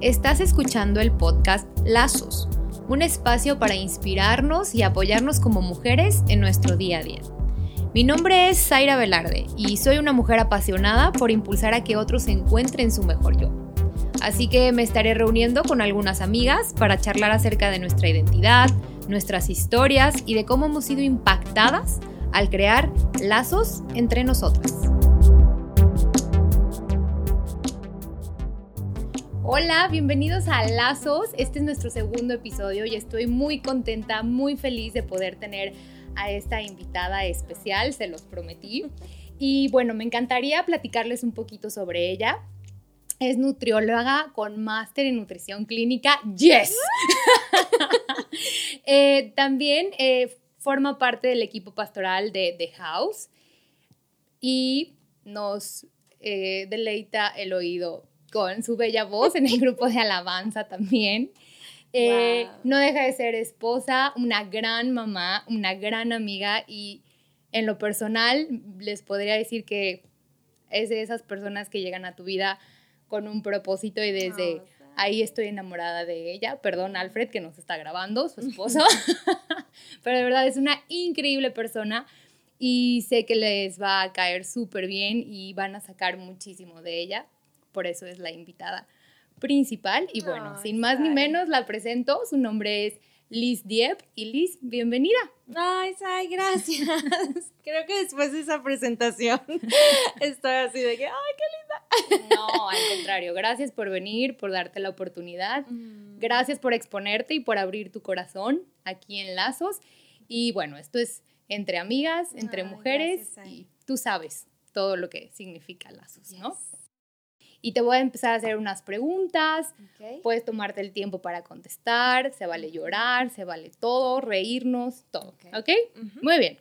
Estás escuchando el podcast Lazos, un espacio para inspirarnos y apoyarnos como mujeres en nuestro día a día. Mi nombre es Zaira Velarde y soy una mujer apasionada por impulsar a que otros encuentren su mejor yo. Así que me estaré reuniendo con algunas amigas para charlar acerca de nuestra identidad, nuestras historias y de cómo hemos sido impactadas al crear lazos entre nosotras. Hola, bienvenidos a Lazos. Este es nuestro segundo episodio y estoy muy contenta, muy feliz de poder tener a esta invitada especial, se los prometí. Y bueno, me encantaría platicarles un poquito sobre ella. Es nutrióloga con máster en nutrición clínica. ¡Yes! Eh, también eh, forma parte del equipo pastoral de The House y nos eh, deleita el oído con su bella voz en el grupo de alabanza también. Eh, no deja de ser esposa, una gran mamá, una gran amiga y en lo personal les podría decir que es de esas personas que llegan a tu vida con un propósito y desde ahí estoy enamorada de ella. Perdón, Alfred, que nos está grabando, su esposo. Pero de verdad es una increíble persona y sé que les va a caer súper bien y van a sacar muchísimo de ella por eso es la invitada principal. Y bueno, sin más ni menos, la presento. Su nombre es Liz Diep. Y Liz, bienvenida. Ay, Sai, gracias. Creo que después de esa presentación estoy así de que, ay, qué linda. No, al contrario, gracias por venir, por darte la oportunidad. Mm. Gracias por exponerte y por abrir tu corazón aquí en Lazos. Y bueno, esto es entre amigas, entre mujeres y tú sabes todo lo que significa Lazos, ¿no? Y te voy a empezar a hacer unas preguntas. Puedes tomarte el tiempo para contestar, se vale llorar, se vale todo, reírnos, todo. ¿Ok? Muy bien.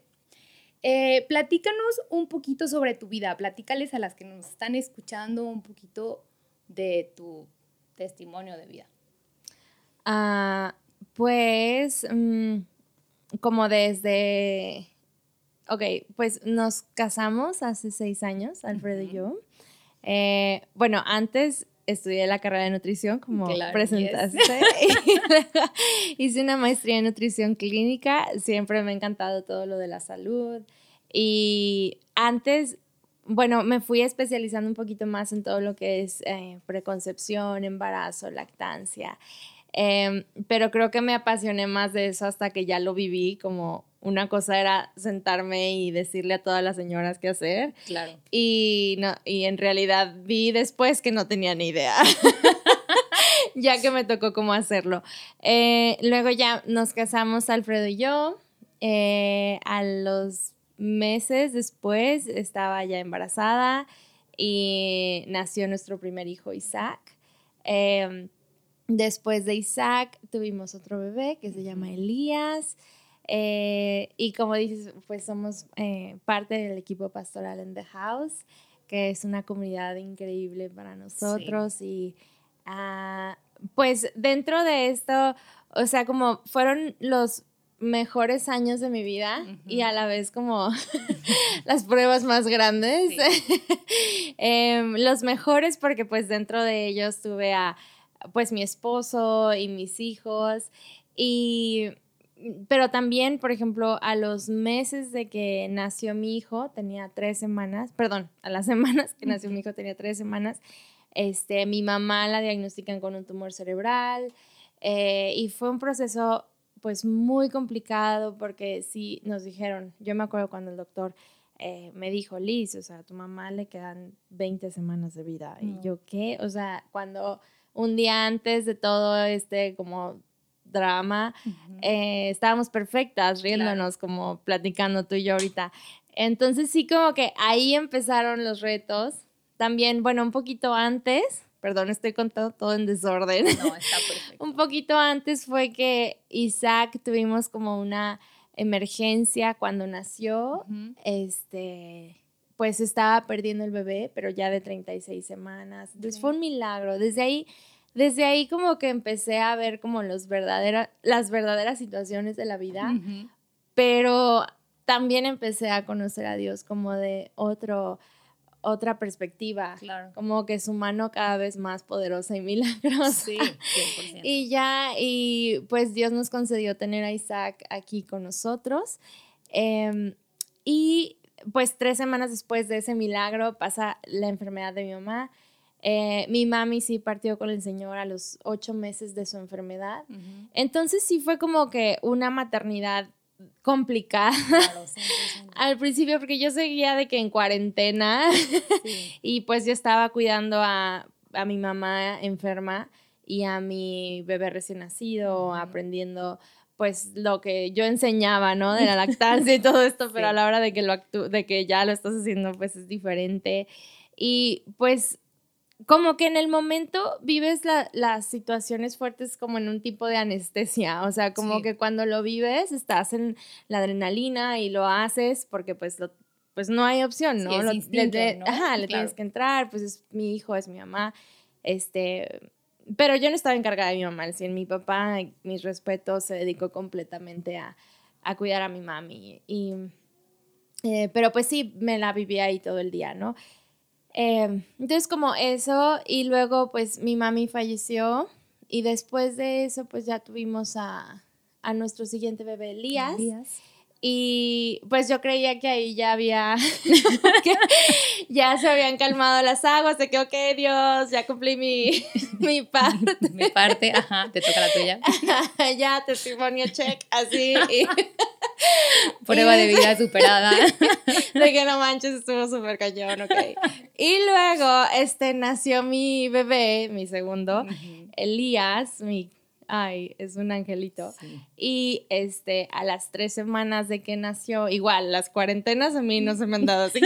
Eh, platícanos un poquito sobre tu vida, platícales a las que nos están escuchando un poquito de tu testimonio de vida. Ah, pues, mm, como desde, ok, pues nos casamos hace seis años, Alfredo y yo. Eh, bueno, antes estudié la carrera de nutrición, como presentaste. hice una maestría en nutrición clínica. Siempre me ha encantado todo lo de la salud. Y antes, bueno, me fui especializando un poquito más en todo lo que es eh, preconcepción, embarazo, lactancia. Em, pero creo que me apasioné más de eso hasta que ya lo viví como una cosa era sentarme y decirle a todas las señoras qué hacer. Claro. Y, no, y en realidad vi después que no tenía ni idea. ya que me tocó cómo hacerlo. Eh, luego ya nos casamos Alfredo y yo. Eh, a los meses después estaba ya embarazada y nació nuestro primer hijo Isaac. Em, después de Isaac tuvimos otro bebé que se llama Elías. Eh, y como dices, pues somos eh, parte del equipo pastoral en The House, que es una comunidad increíble para nosotros. Y ah, pues dentro de esto, o sea, como fueron los mejores años de mi vida y a la vez como las pruebas más grandes. Em, los mejores porque pues dentro de ellos tuve a pues mi esposo y mis hijos y pero también, por ejemplo, a los meses de que nació mi hijo, tenía tres semanas, perdón, a las semanas que nació mi hijo tenía tres semanas, este, mi mamá la diagnostican con un tumor cerebral eh, y fue un proceso pues muy complicado porque sí nos dijeron, yo me acuerdo cuando el doctor eh, me dijo, Liz, o sea, a tu mamá le quedan 20 semanas de vida. Y yo, ¿qué? O sea, cuando un día antes de todo este como drama, eh, estábamos perfectas, riéndonos, como platicando tú y yo ahorita. Entonces sí, como que ahí empezaron los retos. También, bueno, un poquito antes, perdón, estoy contando todo en desorden. No, está perfecto. un poquito antes fue que Isaac tuvimos como una emergencia cuando nació. Este, pues estaba perdiendo el bebé, pero ya de 36 semanas. Entonces fue un milagro. Desde ahí desde ahí como que empecé a ver como los las verdaderas situaciones de la vida, pero también empecé a conocer a Dios como de otro, otra perspectiva. Claro. Como que su mano cada vez más poderosa y milagrosa. Sí, 100%. Y ya, y pues Dios nos concedió tener a Isaac aquí con nosotros. Em, y pues tres semanas después de ese milagro pasa la enfermedad de mi mamá. Eh, mi mami sí partió con el Señor a los ocho meses de su enfermedad. Entonces sí fue como que una maternidad complicada Claro, 100%. al principio porque yo seguía de que en cuarentena y pues yo estaba cuidando a, a mi mamá enferma y a mi bebé recién nacido, aprendiendo pues lo que yo enseñaba, ¿no? De la lactancia y todo esto, pero a la hora de que, lo actú- de que ya lo estás haciendo pues es diferente. Y pues como que en el momento vives la- las situaciones fuertes como en un tipo de anestesia, o sea, como Sí. que cuando lo vives estás en la adrenalina y lo haces porque pues lo, pues no hay opción, Sí, ¿no? es Lo- instinto, le, ¿no? Ajá, le Claro. tienes que entrar, pues es mi hijo, es mi mamá, este, pero yo no estaba encargada de mi mamá, en mi papá, mis respetos, se dedicó completamente a, a cuidar a mi mami y, eh, pero pues sí, me la vivía ahí todo el día, ¿no? Eh, entonces como eso y luego pues mi mami falleció y después de eso pues ya tuvimos a, a nuestro siguiente bebé Elías. Elías. Y pues yo creía que ahí ya había, que ya se habían calmado las aguas, de que, ok, Dios, ya cumplí mi, mi parte, Mi parte, ajá, te toca la tuya. ya testimonio check, así, y Prueba de vida superada. de que no manches, estuvo súper cañón, ok. Y luego, este, nació mi bebé, mi segundo, Ujú. Elías, mi, ay, es un angelito. Sí. Y este, a las tres semanas de que nació, igual, las cuarentenas a mí no se me han dado así.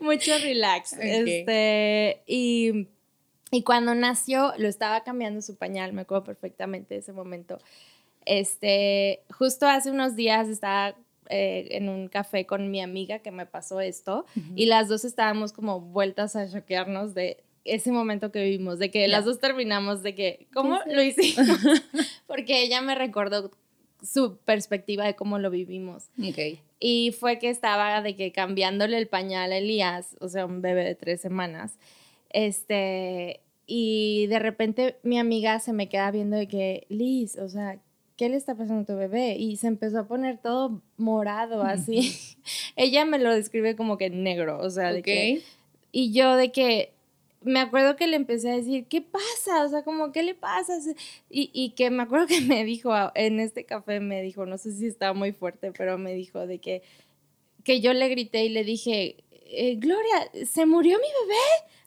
Mucho relax. Este, y, y cuando nació, lo estaba cambiando su pañal, me acuerdo perfectamente de ese momento. Este, justo hace unos días estaba eh, en un café con mi amiga que me pasó esto y las dos estábamos como vueltas a choquearnos de ese momento que vivimos, de que las dos terminamos de que, ¿cómo lo hicimos? Porque ella me recordó su perspectiva de cómo lo vivimos. Y fue que estaba de que cambiándole el pañal a Elías, o sea, un bebé de tres semanas. Este, y de repente mi amiga se me queda viendo de que, Liz, o sea, ¿qué le está pasando a tu bebé? Y se empezó a poner todo morado, así. Ella me lo describe como que negro, o sea, de que y yo de que me acuerdo que le empecé a decir, ¿qué pasa? O sea, como, ¿qué le pasa? Y, y que me acuerdo que me dijo, en este café me dijo, no sé si estaba muy fuerte, pero me dijo de que, que yo le grité y le dije, eh, Gloria, ¿se murió mi bebé?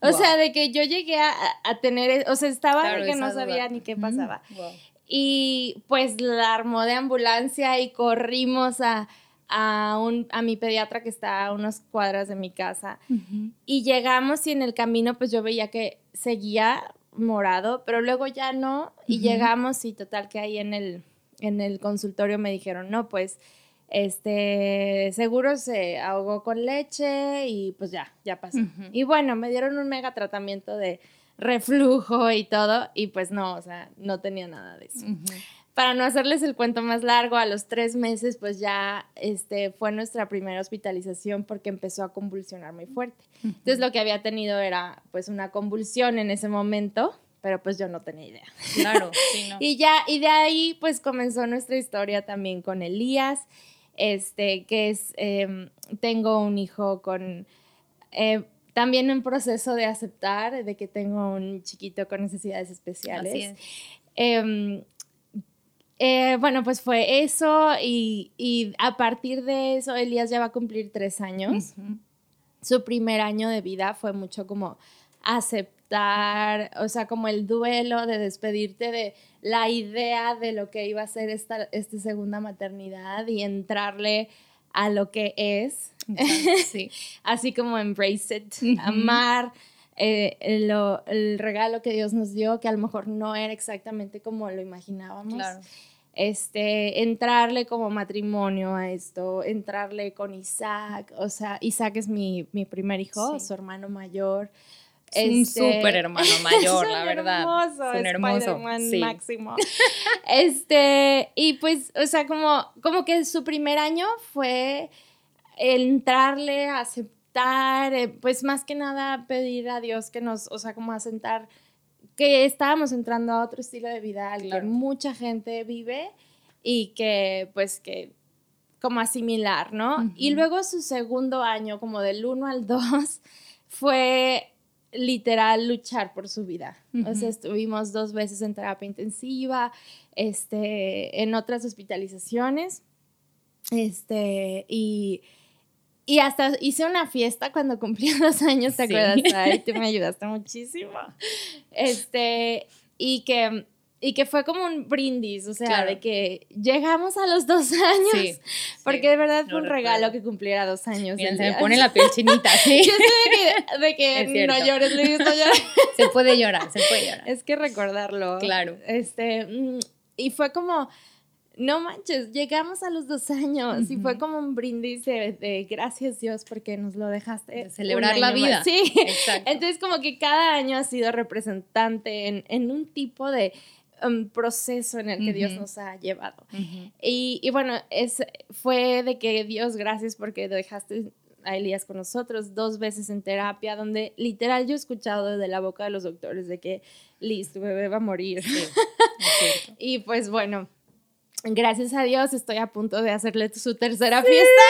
O Wow. sea, de que yo llegué a, a tener, e, o sea, estaba Claro, de que no esa duda. sabía ni qué pasaba. Wow. Y pues la armó de ambulancia y corrimos a, a, un, a mi pediatra que está a unas cuadras de mi casa. Y llegamos y en el camino pues yo veía que seguía morado, pero luego ya no. Y llegamos y total que ahí en el, en el consultorio me dijeron, no, pues este seguro se ahogó con leche y pues ya, ya pasó. Y bueno, me dieron un mega tratamiento de reflujo y todo y pues no, o sea, no tenía nada de eso para no hacerles el cuento más largo, a los tres meses, pues ya este, fue nuestra primera hospitalización porque empezó a convulsionar muy fuerte. Entonces lo que había tenido era pues una convulsión en ese momento, pero pues yo no tenía idea. Claro, sí, no. Y ya, y de ahí pues comenzó nuestra historia también con Elías, este, que es, em, tengo un hijo con, eh, también en proceso de aceptar de que tengo un chiquito con necesidades especiales. Así es. Em, eh, bueno, pues fue eso y, y a partir de eso Elías ya va a cumplir tres años. Su primer año de vida fue mucho como aceptar, o sea, como el duelo de despedirte de la idea de lo que iba a ser esta, esta segunda maternidad y entrarle a lo que es, Sí. así como embrace it, amar eh, el, lo- el regalo que Dios nos dio, que a lo mejor no era exactamente como lo imaginábamos. Claro. Este, entrarle como matrimonio a esto, entrarle con Isaac, o sea, Isaac es mi, mi primer hijo, Sí. su hermano mayor. Es un Este, súper hermano mayor, es la un verdad. Hermoso, Es un hermoso. Sí. máximo. este, y pues, o sea, como, como que su primer año fue entrarle, aceptar eh, pues más que nada pedir a Dios que nos, o sea, como asentar que estábamos entrando a otro estilo de vida al que mucha gente vive y que pues que como asimilar, ¿no? Y luego su segundo año, como del 1 al 2, fue literal luchar por su vida. O sea, estuvimos dos veces en terapia intensiva, este, en otras hospitalizaciones, este, y, y hasta hice una fiesta cuando cumplí dos años, ¿te acuerdas? Ay, tú me ayudaste muchísimo. Este, y que y que fue como un brindis, o sea, de que llegamos a los dos años, porque de verdad fue un regalo que cumpliera dos años. Miren, se me pone la piel chinita, ¿sí? Yo de que, de que no llores, Luis, no llores. Se puede llorar, se puede llorar. Es que recordarlo. Claro. Este, mm, y fue como, no manches, llegamos a los dos años y fue como un brindis de, gracias Dios porque nos lo dejaste. celebrar la vida. Sí, exacto. Entonces como que cada año ha sido representante en, en un tipo de um, proceso en el que Dios nos ha llevado. y, y, bueno, es, fue de que Dios, gracias porque dejaste a Elías con nosotros dos veces en terapia, donde literal yo he escuchado de la boca de los doctores de que Liz, tu bebé va a morir. y pues bueno, gracias a Dios estoy a punto de hacerle su tercera fiesta.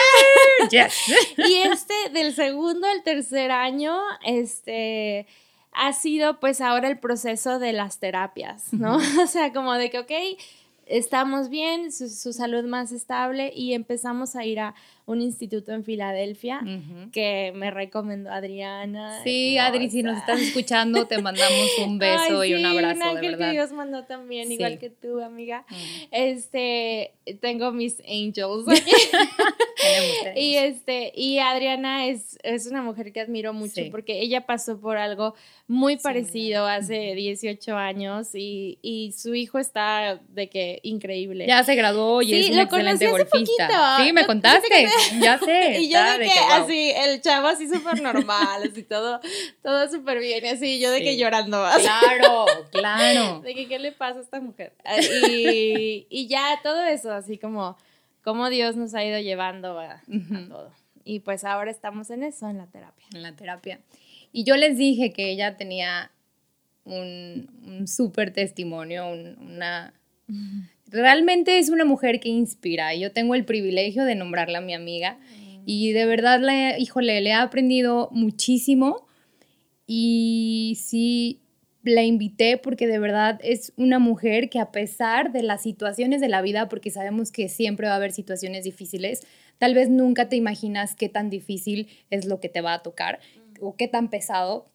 y este del segundo al tercer año, este ha sido pues ahora el proceso de las terapias, ¿no? O sea, como de que, ok, estamos bien, su, su, salud más estable y empezamos a ir a un instituto en Filadelfia que me recomendó Adriana. Sí, Adri, si nos estás escuchando, te mandamos un beso y un abrazo, de verdad. que Dios mandó también, igual que tú, amiga. Este, tengo mis angels aquí. y este, y Adriana es, es una mujer que admiro mucho porque ella pasó por algo muy parecido hace 18 años y, y, su hijo está de que increíble. Ya se graduó y es un excelente golfista. Sí, me contaste. ya sé. Y yo de, que, así, el chavo así súper normal, así todo, todo súper bien, y así, yo de que llorando. Claro, claro. De que, ¿qué le pasa a esta mujer? Ah, y, y ya todo eso, así como, como Dios nos ha ido llevando a, todo. Y pues ahora estamos en eso, en la terapia. En la terapia. Y yo les dije que ella tenía un, un súper testimonio, una realmente es una mujer que inspira. Yo tengo el privilegio de nombrarla mi amiga. Y de verdad, la, híjole, le he aprendido muchísimo. Y sí la invité porque de verdad es una mujer que a pesar de las situaciones de la vida, porque sabemos que siempre va a haber situaciones difíciles, tal vez nunca te imaginas qué tan difícil es lo que te va a tocar o qué tan pesado,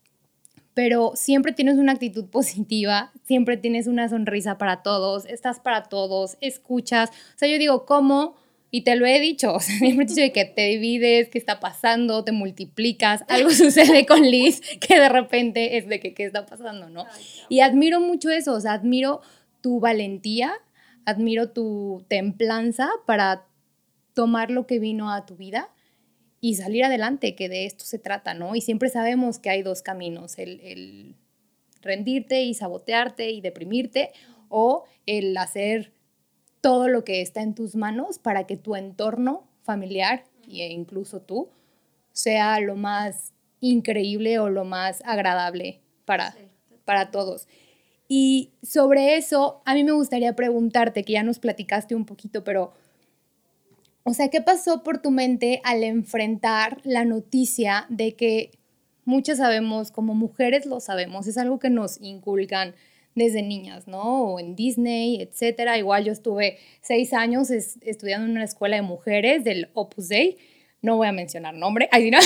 pero siempre tienes una actitud positiva, siempre tienes una sonrisa para todos, estás para todos, escuchas. O sea, yo digo, ¿cómo? Y te lo he dicho, o sea, siempre te he dicho que te divides, qué está pasando, te multiplicas, algo sucede con Liz que de repente es de que qué está pasando, ¿no? Y admiro mucho eso, o sea, admiro tu valentía, admiro tu templanza para tomar lo que vino a tu vida y salir adelante, que de esto se trata, ¿no? Y siempre sabemos que hay dos caminos, el, rendirte y sabotearte y deprimirte o el hacer todo lo que está en tus manos para que tu entorno familiar e incluso tú sea lo más increíble o lo más agradable para, para todos. Y sobre eso, a mí me gustaría preguntarte, que ya nos platicaste un poquito, pero o sea, ¿qué pasó por tu mente al enfrentar la noticia de que muchas sabemos, como mujeres lo sabemos, es algo que nos inculcan desde niñas, ¿no? O en Disney, etcétera. Igual yo estuve seis años estudiando en una escuela de mujeres del Opus Dei. No voy a mencionar nombre, ahí no.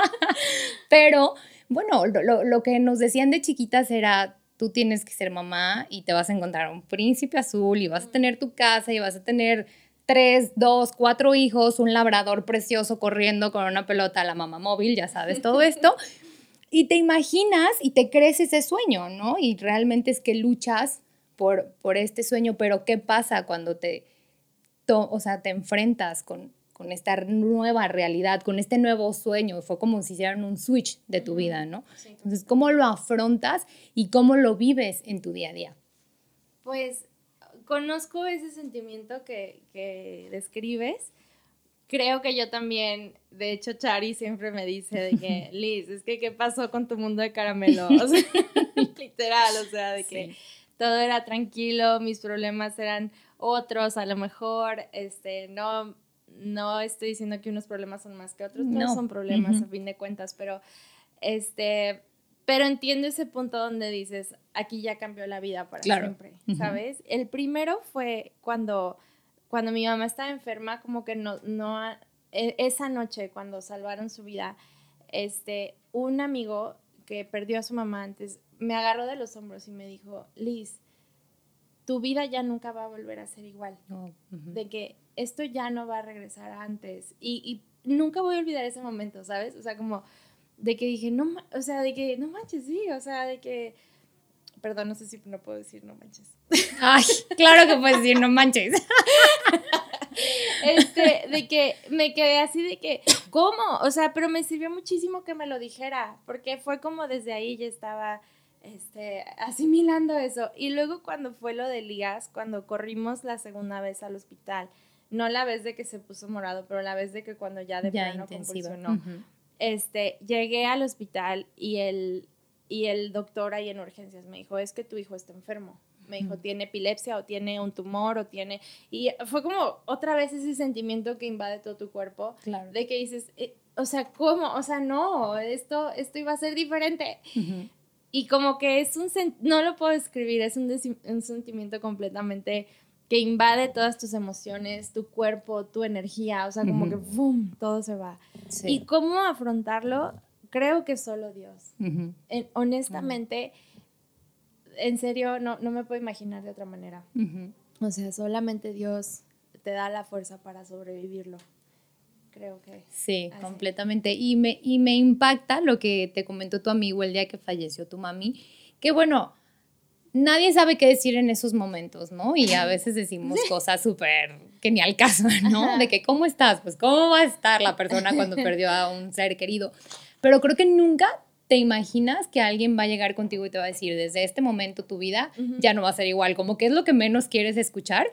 Pero bueno, lo, lo que nos decían de chiquitas era, tú tienes que ser mamá y te vas a encontrar un príncipe azul y vas a tener tu casa y vas a tener tres, dos, cuatro hijos, un labrador precioso corriendo con una pelota a la mamá móvil, ya sabes todo esto. Y te imaginas y te crees ese sueño, ¿no? Y realmente es que luchas por, por este sueño, pero ¿qué pasa cuando te, o sea, te enfrentas con, con esta nueva realidad, con este nuevo sueño? Fue como si hicieran un switch de tu vida, ¿no? Entonces, ¿cómo lo afrontas y cómo lo vives en tu día a día? Pues conozco ese sentimiento que, describes, creo que yo también, de hecho, Chari siempre me dice de que, Liz, es que, ¿qué pasó con tu mundo de caramelos? literal, o sea, de que todo era tranquilo, mis problemas eran otros, a lo mejor, este, no, no estoy diciendo que unos problemas son más que otros, no. son problemas a fin de cuentas, pero, este, pero entiendo ese punto donde dices, aquí ya cambió la vida para siempre, ¿sabes? El primero fue cuando cuando mi mamá estaba enferma, como que no, no, e, esa noche cuando salvaron su vida, este, un amigo que perdió a su mamá antes, me agarró de los hombros y me dijo, Liz, tu vida ya nunca va a volver a ser igual. De que esto ya no va a regresar antes. Y, y, nunca voy a olvidar ese momento, ¿sabes? O sea, como de que dije, no, o sea, de que, no manches, sí, o sea, de que Perdón, no sé si no puedo decir no manches. Ay, claro que puedes decir no manches. Este, de que me quedé así de que, ¿cómo? O sea, pero me sirvió muchísimo que me lo dijera, porque fue como desde ahí ya estaba este, asimilando eso. Y luego cuando fue lo de Elías, cuando corrimos la segunda vez al hospital, no la vez de que se puso morado, pero la vez de que cuando ya de ya plano convulsionó, este, llegué al hospital y el, y el doctor ahí en urgencias me dijo, es que tu hijo está enfermo. Me dijo, tiene epilepsia o tiene un tumor o tiene... Y fue como otra vez ese sentimiento que invade todo tu cuerpo. Claro. De que dices, eh, o sea, ¿cómo? O sea, no, esto, esto iba a ser diferente. Y como que es un... No lo puedo describir, es un, un sentimiento completamente que invade todas tus emociones, tu cuerpo, tu energía, o sea, como que ¡boom! todo se va. Y cómo afrontarlo, creo que solo Dios. honestamente, en serio, no, no me puedo imaginar de otra manera. O sea, solamente Dios te da la fuerza para sobrevivirlo. Creo que. Sí, completamente. Y me, y me impacta lo que te comentó tu amigo el día que falleció tu mami, que bueno, nadie sabe qué decir en esos momentos, ¿no? Y a veces decimos cosas súper que ni al caso, ¿no? De que, ¿cómo estás? Pues, ¿cómo va a estar la persona cuando perdió a un ser querido? Pero creo que nunca te imaginas que alguien va a llegar contigo y te va a decir, desde este momento tu vida ya no va a ser igual, como que es lo que menos quieres escuchar,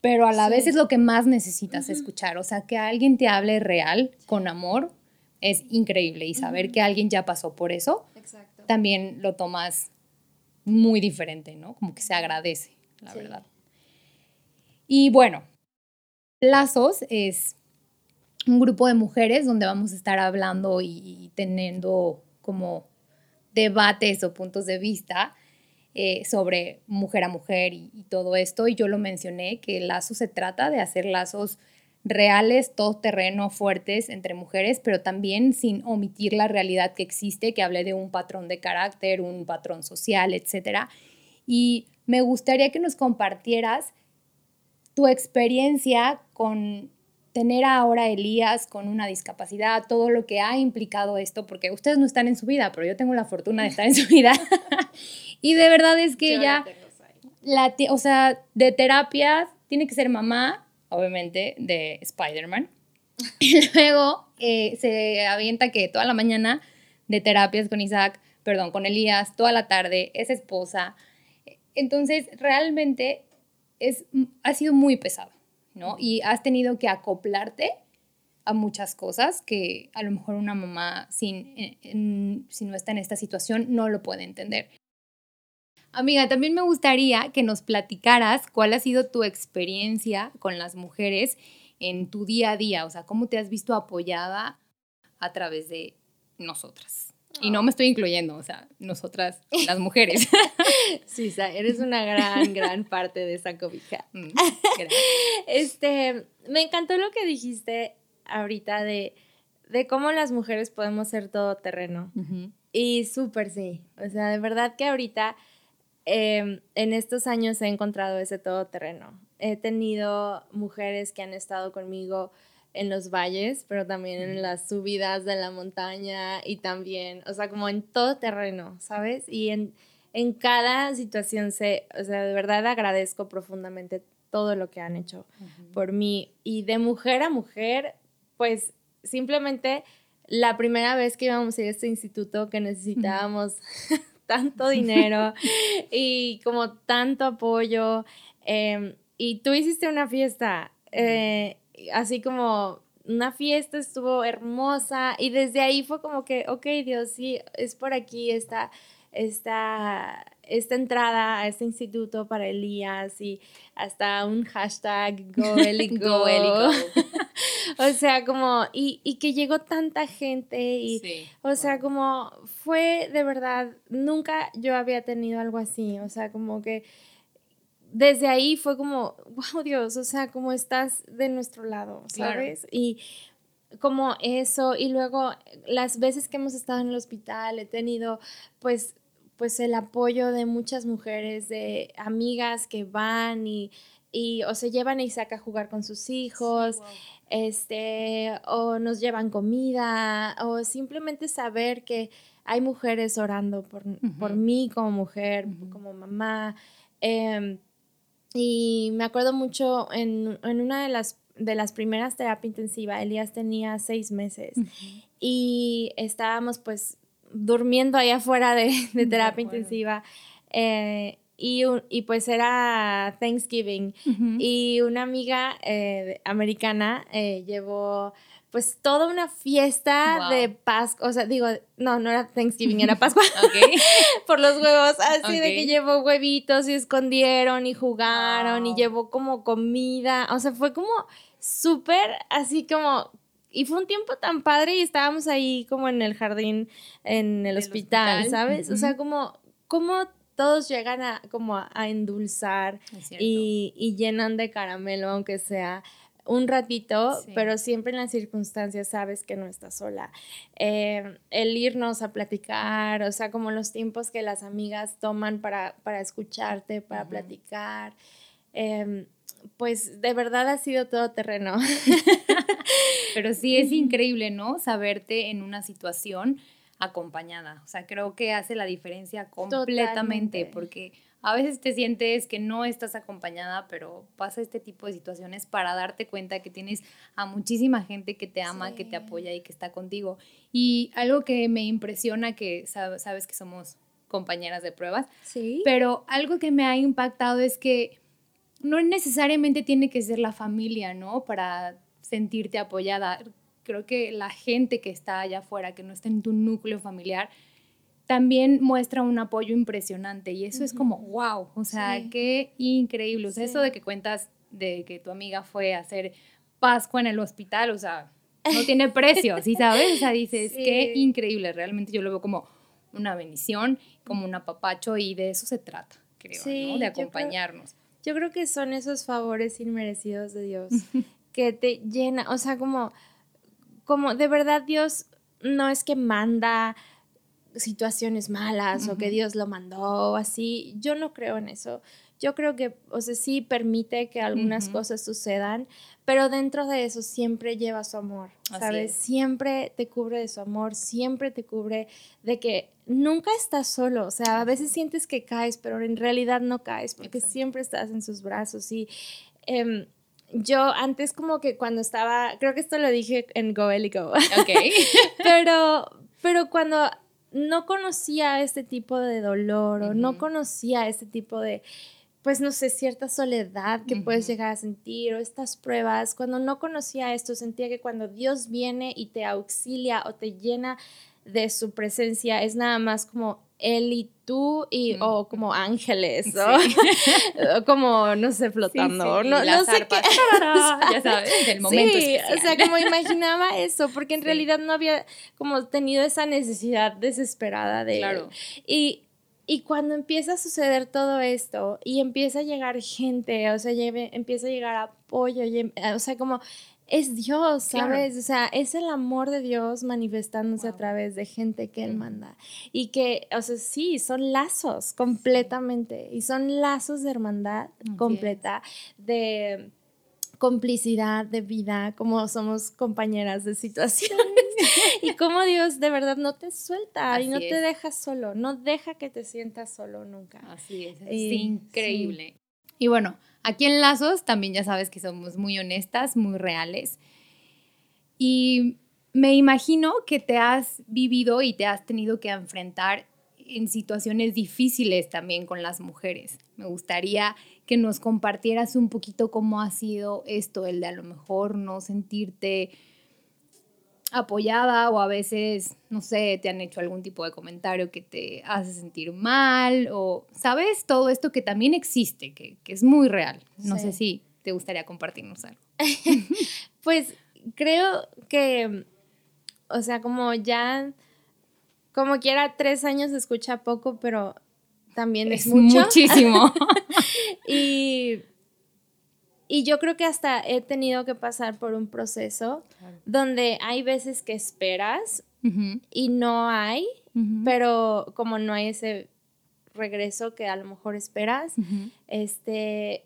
pero a la vez es lo que más necesitas escuchar, o sea, que alguien te hable real, con amor, es increíble y saber que alguien ya pasó por eso, también lo tomas muy diferente, ¿no? Como que se agradece, la verdad. Y bueno, Lazos es un grupo de mujeres donde vamos a estar hablando y, teniendo como debates o puntos de vista eh, sobre mujer a mujer y, todo esto. Y yo lo mencioné, que el lazo se trata de hacer lazos reales, todo terreno, fuertes entre mujeres, pero también sin omitir la realidad que existe, que hablé de un patrón de carácter, un patrón social, etc. Y me gustaría que nos compartieras tu experiencia con tener ahora a Elías con una discapacidad, todo lo que ha implicado esto, porque ustedes no están en su vida, pero yo tengo la fortuna de estar en su vida. y de verdad es que ella, la, o sea, de terapia tiene que ser mamá, obviamente, de Spider-Man. y luego eh, se avienta que toda la mañana de terapias con Isaac, perdón, con Elías, toda la tarde, es esposa. Entonces, realmente es, ha sido muy pesado. Y has tenido que acoplarte a muchas cosas que a lo mejor una mamá sin, si no está en esta situación no lo puede entender. Amiga, también me gustaría que nos platicaras cuál ha sido tu experiencia con las mujeres en tu día a día, o sea, cómo te has visto apoyada a través de nosotras. Y no me estoy incluyendo, o sea, nosotras, las mujeres. Sí, eres una gran, gran parte de esa cobija. Mm, este, me encantó lo que dijiste ahorita de, de cómo las mujeres podemos ser todo terreno. Y súper sí. O sea, de verdad que ahorita em, en estos años he encontrado ese todo terreno. He tenido mujeres que han estado conmigo en los valles, pero también en las subidas de la montaña y también, o sea, como en todo terreno, ¿sabes? Y en, en cada situación se, o sea, de verdad agradezco profundamente todo lo que han hecho por mí. Y de mujer a mujer, pues simplemente la primera vez que íbamos a ir a este instituto que necesitábamos tanto dinero y como tanto apoyo. Em, y tú hiciste una fiesta. Eh, así como una fiesta, estuvo hermosa y desde ahí fue como que, ok, Dios, sí, es por aquí esta, esta, esta entrada a este instituto para Elías y hasta un hashtag Go Go. o sea, como, y, y, que llegó tanta gente y, o sea, como fue de verdad, nunca yo había tenido algo así, o sea, como que desde ahí fue como, wow Dios, o sea, como estás de nuestro lado, ¿sabes? Y como eso, y luego las veces que hemos estado en el hospital he tenido pues pues el apoyo de muchas mujeres, de amigas que van y, y o se llevan a Isaac a jugar con sus hijos, este, o nos llevan comida, o simplemente saber que hay mujeres orando por, por mí como mujer, como mamá. Em, y me acuerdo mucho en, en, una de las, de las primeras terapias intensivas, Elías tenía seis meses y estábamos pues durmiendo allá afuera de, terapia intensiva. Eh, y, y, pues era Thanksgiving. Y una amiga eh, americana eh, llevó pues toda una fiesta de Pascua, o sea, digo, no, no era Thanksgiving, era Pascua, por los huevos, así de que llevó huevitos y escondieron y jugaron y llevó como comida, o sea, fue como súper así como y fue un tiempo tan padre y estábamos ahí como en el jardín, en el, hospital, ¿sabes? O sea, como, como todos llegan a, como a, endulzar y, y, llenan de caramelo, aunque sea un ratito, pero siempre en las circunstancias sabes que no estás sola. Eh, el irnos a platicar, o sea, como los tiempos que las amigas toman para, para escucharte, para platicar. Em, pues de verdad ha sido todo terreno. Pero sí es increíble, ¿no? Saberte en una situación acompañada. O sea, creo que hace la diferencia completamente porque a veces te sientes que no estás acompañada, pero pasa este tipo de situaciones para darte cuenta que tienes a muchísima gente que te ama, que te apoya y que está contigo. Y algo que me impresiona, que sabes que somos compañeras de pruebas, sí. pero algo que me ha impactado es que no necesariamente tiene que ser la familia, ¿no? Para sentirte apoyada. Creo que la gente que está allá afuera, que no está en tu núcleo familiar, también muestra un apoyo impresionante y eso es como, wow, o sea, qué increíble. O sea, eso de que cuentas de que tu amiga fue a hacer Pascua en el hospital, o sea, no tiene precio, ¿sí sabes? O sea, dices, qué increíble, realmente yo lo veo como una bendición, como un apapacho y de eso se trata, creo, ¿no? De acompañarnos. Yo creo que son esos favores inmerecidos de Dios que te llena, o sea, como, como de verdad Dios no es que manda situaciones malas o que Dios lo mandó o así, yo no creo en eso. Yo creo que, o sea, sí permite que algunas cosas sucedan, pero dentro de eso siempre lleva su amor, ¿sabes? Siempre te cubre de su amor, siempre te cubre de que nunca estás solo, o sea, a veces sientes que caes, pero en realidad no caes porque siempre estás en sus brazos y... Em, yo antes como que cuando estaba, creo que esto lo dije en Go Ellie Go. Ok. pero, pero cuando no conocía este tipo de dolor o no conocía este tipo de, pues no sé, cierta soledad que puedes llegar a sentir o estas pruebas, cuando no conocía esto, sentía que cuando Dios viene y te auxilia o te llena de su presencia, es nada más como él y tú y o como ángeles o como no sé flotando no, no sé qué. Ya sabes el momento sí o sea como imaginaba eso porque en realidad no había como tenido esa necesidad desesperada de claro. y y cuando empieza a suceder todo esto y empieza a llegar gente, o sea, empieza a llegar apoyo, y, o sea, como es Dios, ¿sabes? O sea, es el amor de Dios manifestándose a través de gente que Él manda. Y que, o sea, sí, son lazos completamente. Y son lazos de hermandad completa, de complicidad de vida, como somos compañeras de situaciones y como Dios de verdad no te suelta y no te deja solo, no deja que te sientas solo nunca. Así es, es increíble. Y bueno, Aquí en Lazos también ya sabes que somos muy honestas, muy reales. Y me imagino que te has vivido y te has tenido que enfrentar en situaciones difíciles también con las mujeres. Me gustaría que nos compartieras un poquito cómo ha sido esto, el de a lo mejor no sentirte apoyada o a veces, no sé, te han hecho algún tipo de comentario que te hace sentir mal o, ¿sabes? Todo esto que también existe, que, es muy real. No sé si te gustaría compartirnos algo. pues creo que, o sea, como ya, como quiera, tres años se escucha poco, pero también es, mucho. muchísimo. y y yo creo que hasta he tenido que pasar por un proceso donde hay veces que esperas y no hay, pero como no hay ese regreso que a lo mejor esperas, este,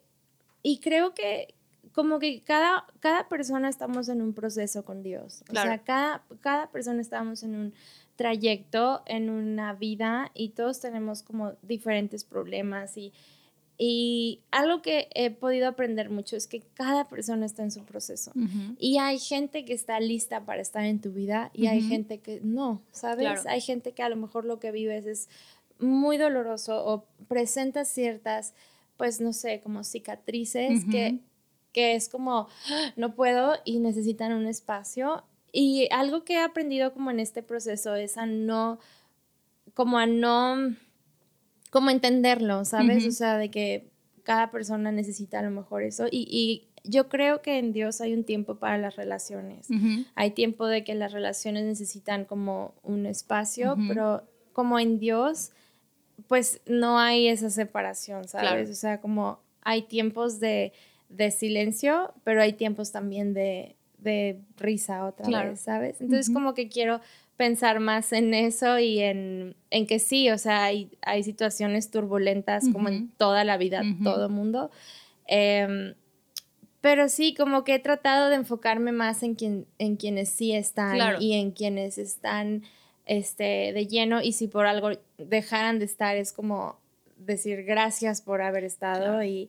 y creo que como que cada, cada persona estamos en un proceso con Dios, o sea, cada, cada persona estamos en un trayecto, en una vida y todos tenemos como diferentes problemas y y algo que he podido aprender mucho es que cada persona está en su proceso. Y hay gente que está lista para estar en tu vida y hay gente que no, ¿sabes? Hay gente que a lo mejor lo que vives es muy doloroso o presenta ciertas, pues no sé, como cicatrices que, que es como, ah, no puedo y necesitan un espacio. Y algo que he aprendido como en este proceso es a no, como a no como entenderlo, ¿sabes? O sea, de que cada persona necesita a lo mejor eso. Y, yo creo que en Dios hay un tiempo para las relaciones. Hay tiempo de que las relaciones necesitan como un espacio, pero como en Dios, pues no hay esa separación, ¿sabes? O sea, como hay tiempos de, silencio, pero hay tiempos también de, risa otra vez, ¿sabes? Entonces como que quiero pensar más en eso y en, que sí, o sea, hay, hay situaciones turbulentas como en toda la vida, todo mundo. Em, pero sí, como que he tratado de enfocarme más en, quien, en quienes sí están y en quienes están este, de lleno. Y si por algo dejaran de estar es como decir gracias por haber estado y,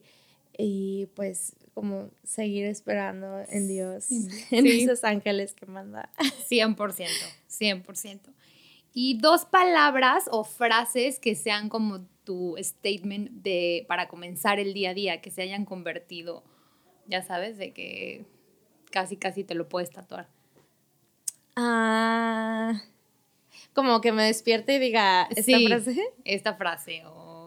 y pues como seguir esperando en Dios, en esos ángeles que manda. 100%, 100%. Y dos palabras o frases que sean como tu statement de, para comenzar el día a día, que se hayan convertido, ya sabes, de que casi, casi te lo puedes tatuar. Ah, como que me despierte y diga esta frase. Esta frase,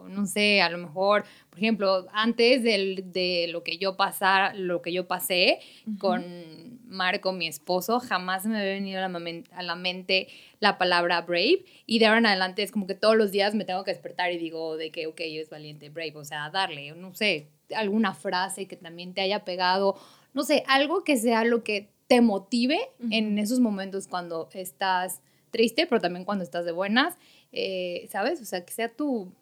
no sé, a lo mejor, por ejemplo, antes de lo que yo pasar, lo que yo pasé con Marco, mi esposo, jamás me había venido a la, a la, mente la palabra brave. Y de ahora en adelante es como que todos los días me tengo que despertar y digo de que, ok, es valiente, brave, o sea, darle, no sé, alguna frase que también te haya pegado, no sé, algo que sea lo que te motive en esos momentos cuando estás triste, pero también cuando estás de buenas, eh, ¿sabes? O sea, que sea tu,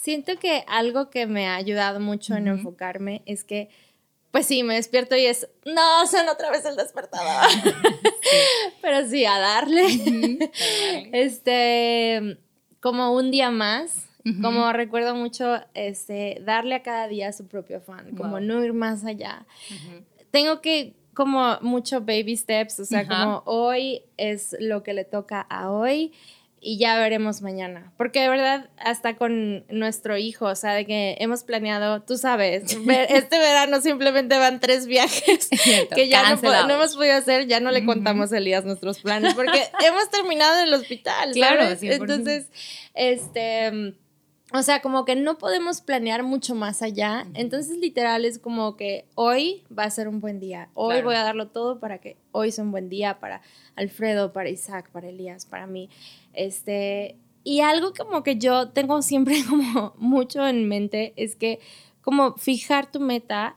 Siento que algo que me ha ayudado mucho en enfocarme es que, pues sí, me despierto y es, no, son otra vez el despertador. Pero sí, a darle. este, como un día más. Como recuerdo mucho, este, darle a cada día su propio afán, como no ir más allá. Tengo que como mucho baby steps, o sea, como hoy es lo que le toca a hoy y ya veremos mañana. Porque de verdad, hasta con nuestro hijo, o sea, de que hemos planeado, tú sabes, este verano simplemente van tres viajes que ya no, hemos podido hacer, ya no le contamos a Elías nuestros planes, porque hemos terminado en el hospital, claro, Entonces, este... O sea, como que no podemos planear mucho más allá. Entonces, literal, es como que hoy va a ser un buen día. Hoy voy a darlo todo para que hoy sea un buen día para Alfredo, para Isaac, para Elías, para mí. Este, y algo como que yo tengo siempre como mucho en mente es que como fijar tu meta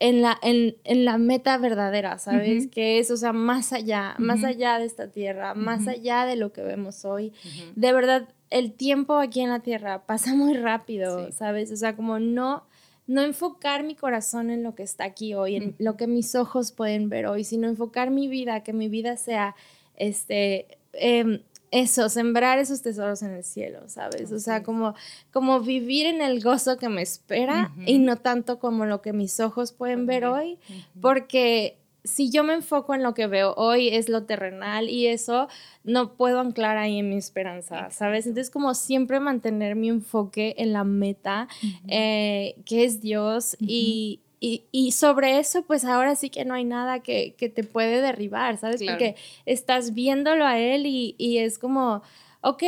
en la, en, la meta verdadera, ¿sabes? Que es, o sea, más allá, más allá de esta tierra, más allá de lo que vemos hoy. De verdad, el tiempo aquí en la tierra pasa muy rápido, ¿sabes? O sea, como no, no enfocar mi corazón en lo que está aquí hoy, en lo que mis ojos pueden ver hoy, sino enfocar mi vida, que mi vida sea, este, em, eso, sembrar esos tesoros en el cielo, ¿sabes? O sea, como, como vivir en el gozo que me espera y no tanto como lo que mis ojos pueden ver hoy, porque si yo me enfoco en lo que veo hoy es lo terrenal y eso no puedo anclar ahí en mi esperanza, ¿sabes? Entonces como siempre mantener mi enfoque en la meta, eh, que es Dios y y, sobre eso, pues ahora sí que no hay nada que, te puede derribar, ¿sabes? Porque estás viéndolo a él y, es como, ok,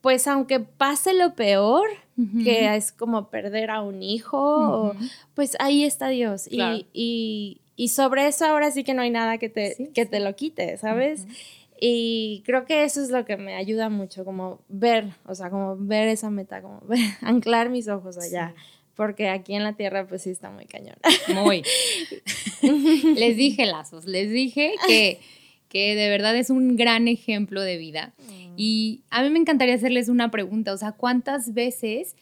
pues aunque pase lo peor, que es como perder a un hijo, pues ahí está Dios. Y, sobre eso ahora sí que no hay nada que te, que te lo quite, ¿sabes? Y creo que eso es lo que me ayuda mucho, como ver, o sea, como ver esa meta, como anclar mis ojos allá. Porque aquí en la tierra, pues sí está muy cañón. Muy. les dije lazos, les dije que, que de verdad es un gran ejemplo de vida. Mm. Y a mí me encantaría hacerles una pregunta, o sea, ¿cuántas veces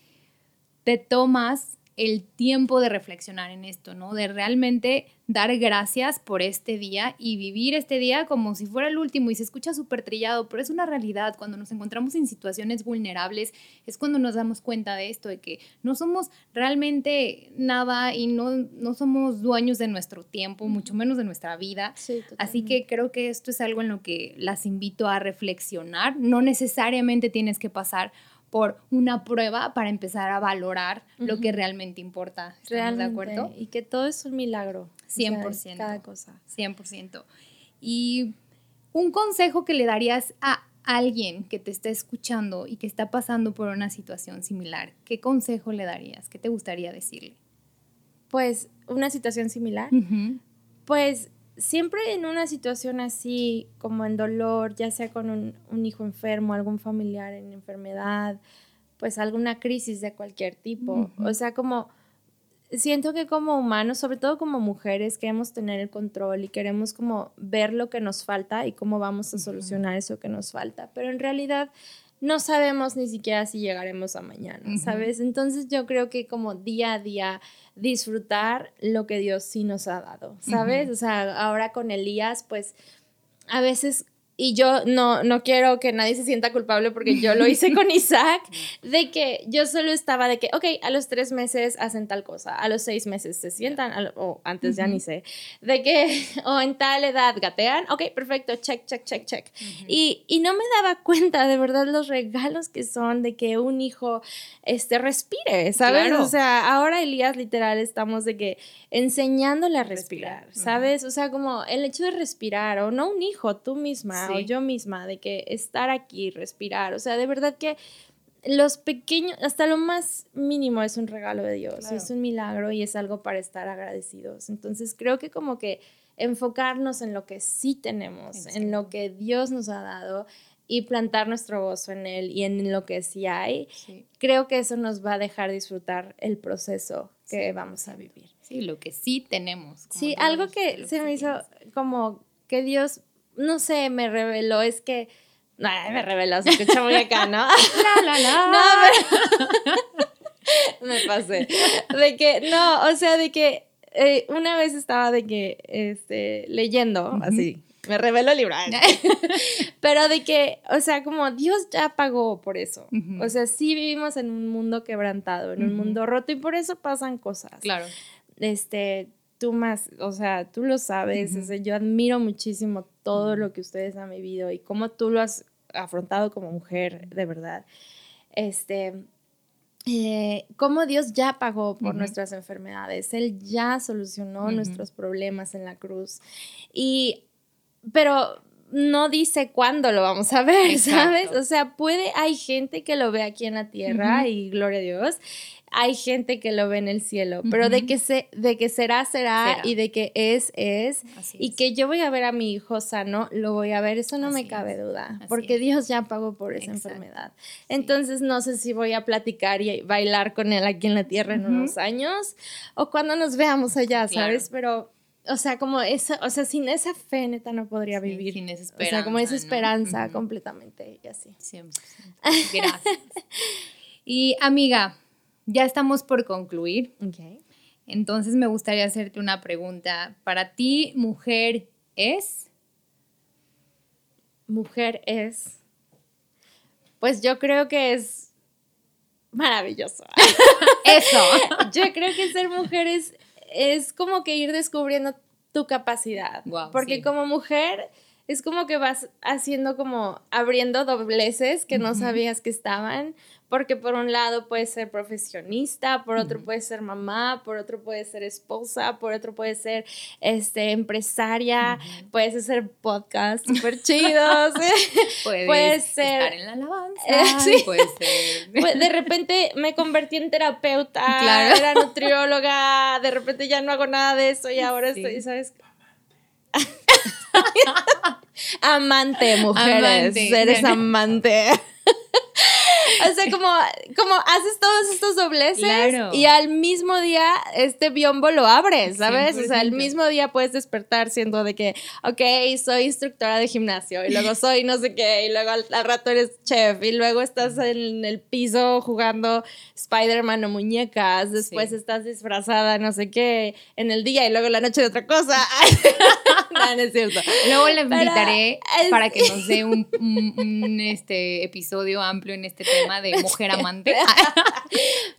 te tomas el tiempo de reflexionar en esto, ¿no? De realmente dar gracias por este día y vivir este día como si fuera el último y se escucha súper trillado, pero es una realidad. Cuando nos encontramos en situaciones vulnerables es cuando nos damos cuenta de esto, de que no somos realmente nada y no, no somos dueños de nuestro tiempo, mucho menos de nuestra vida. Así que creo que esto es algo en lo que las invito a reflexionar. No necesariamente tienes que pasar por una prueba para empezar a valorar lo que realmente importa. ¿Estamos de acuerdo? Y que todo es un milagro. 100%. cada cosa. 100%. Y un consejo que le darías a alguien que te está escuchando y que está pasando por una situación similar, ¿qué consejo le darías? ¿Qué te gustaría decirle? Pues una situación similar. Pues siempre en una situación así, como en dolor, ya sea con un, hijo enfermo, algún familiar en enfermedad, pues alguna crisis de cualquier tipo. O sea, como siento que como humanos, sobre todo como mujeres, queremos tener el control y queremos como ver lo que nos falta y cómo vamos a solucionar eso que nos falta. Pero en realidad no sabemos ni siquiera si llegaremos a mañana, ¿sabes? Entonces yo creo que como día a día disfrutar lo que Dios sí nos ha dado, ¿sabes? O sea, ahora con Elías, pues a veces y yo no, no quiero que nadie se sienta culpable porque yo lo hice con Isaac, de que yo solo estaba de que, ok, a los tres meses hacen tal cosa, a los seis meses se sientan, o antes ya ni sé, de que, o en tal edad gatean, ok, perfecto, check, check, check, check. y, y, no me daba cuenta de verdad los regalos que son de que un hijo este, respire, ¿sabes? O sea, ahora Elías literal estamos de que enseñándole a respirar, ¿sabes? O sea, como el hecho de respirar, o no un hijo, tú misma o yo misma, de que estar aquí, respirar, o sea, de verdad que los pequeños, hasta lo más mínimo es un regalo de Dios, es un milagro y es algo para estar agradecidos. Entonces creo que como que enfocarnos en lo que sí tenemos, en lo que Dios nos ha dado y plantar nuestro gozo en Él y en lo que sí hay, creo que eso nos va a dejar disfrutar el proceso que vamos a vivir. Sí, lo que sí tenemos. Sí, algo que se me hizo como que Dios no sé, me reveló, es que, no, me reveló, se escucha muy acá, ¿no? la, la, la. No, me pasé. De que, no, o sea, de que eh, una vez estaba de que, este, leyendo, así, me reveló el libro. Pero de que, o sea, como Dios ya pagó por eso. O sea, sí vivimos en un mundo quebrantado, en un mundo roto y por eso pasan cosas. Claro. Este, tú más, o sea, tú lo sabes, yo admiro muchísimo todo lo que ustedes han vivido y cómo tú lo has afrontado como mujer, de verdad. Este, eh, cómo Dios ya pagó por nuestras enfermedades, Él ya solucionó nuestros problemas en la cruz. Y, pero no dice cuándo lo vamos a ver, ¿sabes? O sea, puede, hay gente que lo ve aquí en la tierra y gloria a Dios, hay gente que lo ve en el cielo, pero de que, se, de que será, será, y de que es, es, y que yo voy a ver a mi hijo sano, lo voy a ver, eso no me cabe duda, porque Dios ya pagó por esa enfermedad. Entonces no sé si voy a platicar y bailar con él aquí en la tierra en unos años o cuando nos veamos allá, ¿sabes? Pero o sea, como esa, o sea, sin esa fe neta no podría vivir. Sin esa esperanza. O sea, como esa esperanza completamente y así. Siempre. Gracias. y amiga, ya estamos por concluir. Entonces me gustaría hacerte una pregunta. Para ti, mujer es. Mujer es. Pues yo creo que es maravilloso. Eso. yo creo que ser mujer es, es como que ir descubriendo tu capacidad. porque como mujer es como que vas haciendo como abriendo dobleces que no sabías que estaban, porque por un lado puedes ser profesionista, por otro puedes ser mamá, por otro puedes ser esposa, por otro puedes ser este, empresaria, puedes hacer podcasts súper chidos, puedes, ser, estar en la alabanza, sí. puedes ser... Pues, de repente me convertí en terapeuta, era nutrióloga, de repente ya no hago nada de eso y ahora estoy, ¿sabes? amante, mujeres. Eres amante. O sea, como, como haces todos estos dobleces y al mismo día este biombo lo abres, ¿sabes? O sea, al mismo día puedes despertar siendo de que, ok, soy instructora de gimnasio y luego soy no sé qué y luego al, rato eres chef y luego estás en el piso jugando Spider-Man o muñecas, después estás disfrazada no sé qué en el día y luego la noche de otra cosa. no, no es cierto. Luego le invitaré para que nos dé un, un este, episodio amplio en este tema de mujer amante.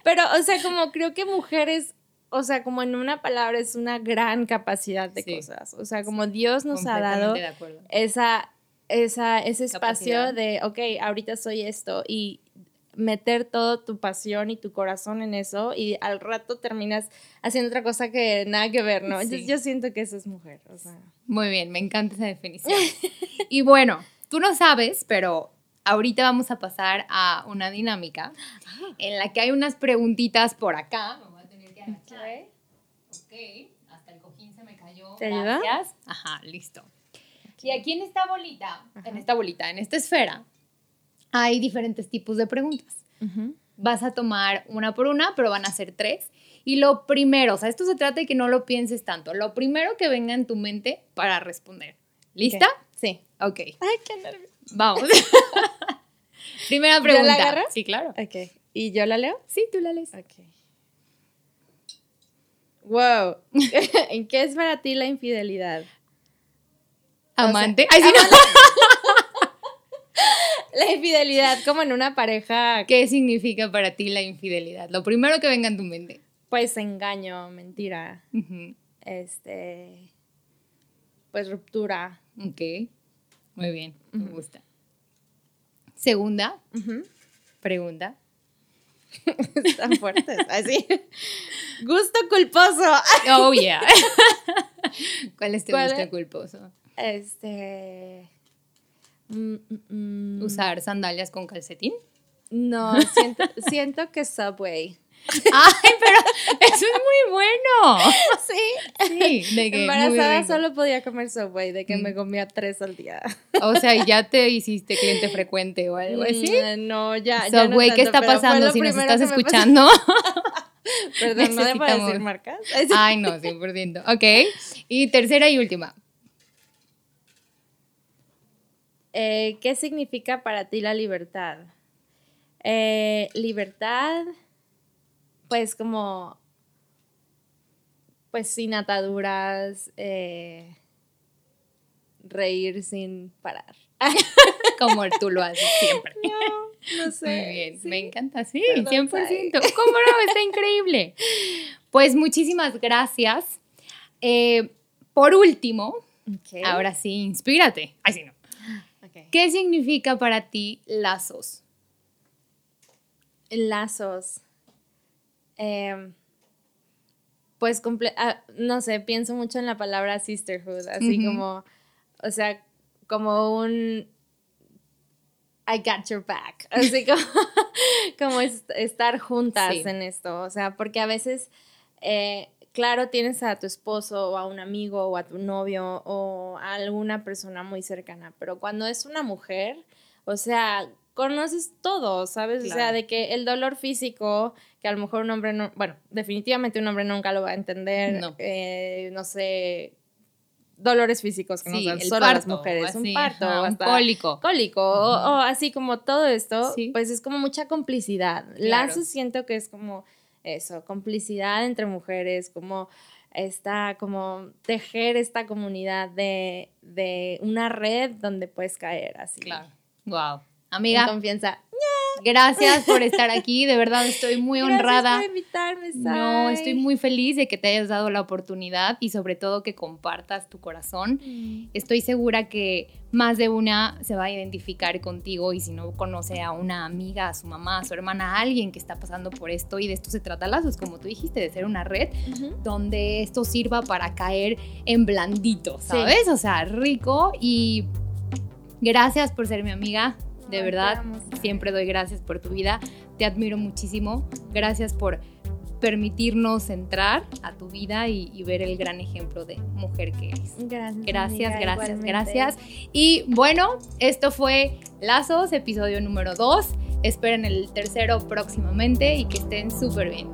Pero, o sea, como creo que mujeres, o sea, como en una palabra es una gran capacidad de cosas. O sea, como Dios nos ha dado esa, esa, ese espacio de, ok, ahorita soy esto y meter toda tu pasión y tu corazón en eso y al rato terminas haciendo otra cosa que nada que ver, ¿no? Entonces yo siento que eso es mujer, o sea. Muy bien, me encanta esa definición. y bueno, tú no sabes, pero ahorita vamos a pasar a una dinámica en la que hay unas preguntitas por acá. Me voy a tener que agachar. Ok, hasta el cojín se me cayó. ¿Te ayuda? Gracias. Ajá, listo. Y aquí en esta bolita, en esta bolita, en esta esfera, hay diferentes tipos de preguntas. Vas a tomar una por una, pero van a ser tres. Y lo primero, o sea, esto se trata de que no lo pienses tanto. Lo primero que venga en tu mente para responder. ¿Lista? Sí. Ok. Ay, qué nervio. Vamos. Primera pregunta. ¿Ya la agarras? Sí, claro. Ok. ¿Y yo la leo? Sí, tú la lees. Ok. Wow. ¿En qué es para ti la infidelidad? Amante. Ay, sí, la infidelidad, como en una pareja. ¿Qué significa para ti la infidelidad? Lo primero que venga en tu mente. Pues engaño, mentira. Este. Pues ruptura. Ok. Muy bien, me gusta. Segunda pregunta. Están fuertes, así. Gusto culposo. Oh, yeah. ¿Cuál es tu gusto culposo? Este. Mm, mm, mm. ¿Usar sandalias con calcetín? No, siento, siento que Subway. Ay, pero eso es muy bueno. Sí. Sí, de que Embarazada solo podía comer Subway, de que me comía tres al día. O sea, ¿ya te hiciste cliente frecuente o algo así? No, ya. Subway, ¿qué está pasando si nos estás escuchando? Perdón, ¿no puedo decir marcas? Ay, no, 100%. Ok. Y tercera y última. Eh, ¿Qué significa para ti la libertad? Eh, libertad pues como, pues sin ataduras, eh, reír sin parar. como tú lo haces siempre. No, no sé. Muy bien, me encanta, sí, 100%. ¿Cómo no? Está increíble. Pues muchísimas gracias. Por último, ahora sí, inspírate. Ay, sí, no. ¿Qué significa para ti lazos? Lazos. Em, pues, ah, no sé, pienso mucho en la palabra sisterhood, así como, o sea, como un I got your back, así como, como estar juntas en esto, o sea, porque a veces, eh, claro, tienes a tu esposo o a un amigo o a tu novio o a alguna persona muy cercana, pero cuando es una mujer, o sea, conoces todo, ¿sabes? O sea, de que el dolor físico, que a lo mejor un hombre no, bueno, definitivamente un hombre nunca lo va a entender, no, eh, no sé, dolores físicos que sí, nos solo las mujeres, un parto, un cólico. Cólico, o, así como todo esto, pues es como mucha complicidad. Lazo siento que es como eso, complicidad entre mujeres, como esta, como tejer esta comunidad de, de una red donde puedes caer así. Claro. Wow. Amiga. confianza. Gracias por estar aquí, de verdad estoy muy honrada. Gracias por invitarme, No, estoy muy feliz de que te hayas dado la oportunidad y sobre todo que compartas tu corazón. Mm. Estoy segura que más de una se va a identificar contigo y si no conoce a una amiga, a su mamá, a su hermana, a alguien que está pasando por esto y de esto se trata lazos, como tú dijiste, de ser una red donde esto sirva para caer en blandito, Sí. ¿sabes? O sea, rico y gracias por ser mi amiga, de verdad. Siempre doy gracias por tu vida, te admiro muchísimo, gracias por permitirnos entrar a tu vida y, y ver el gran ejemplo de mujer que eres. Gracias. Gracias, amiga, gracias, igualmente. gracias. Y bueno, esto fue Lazos, episodio número 2. Esperen el tercero próximamente y que estén súper bien.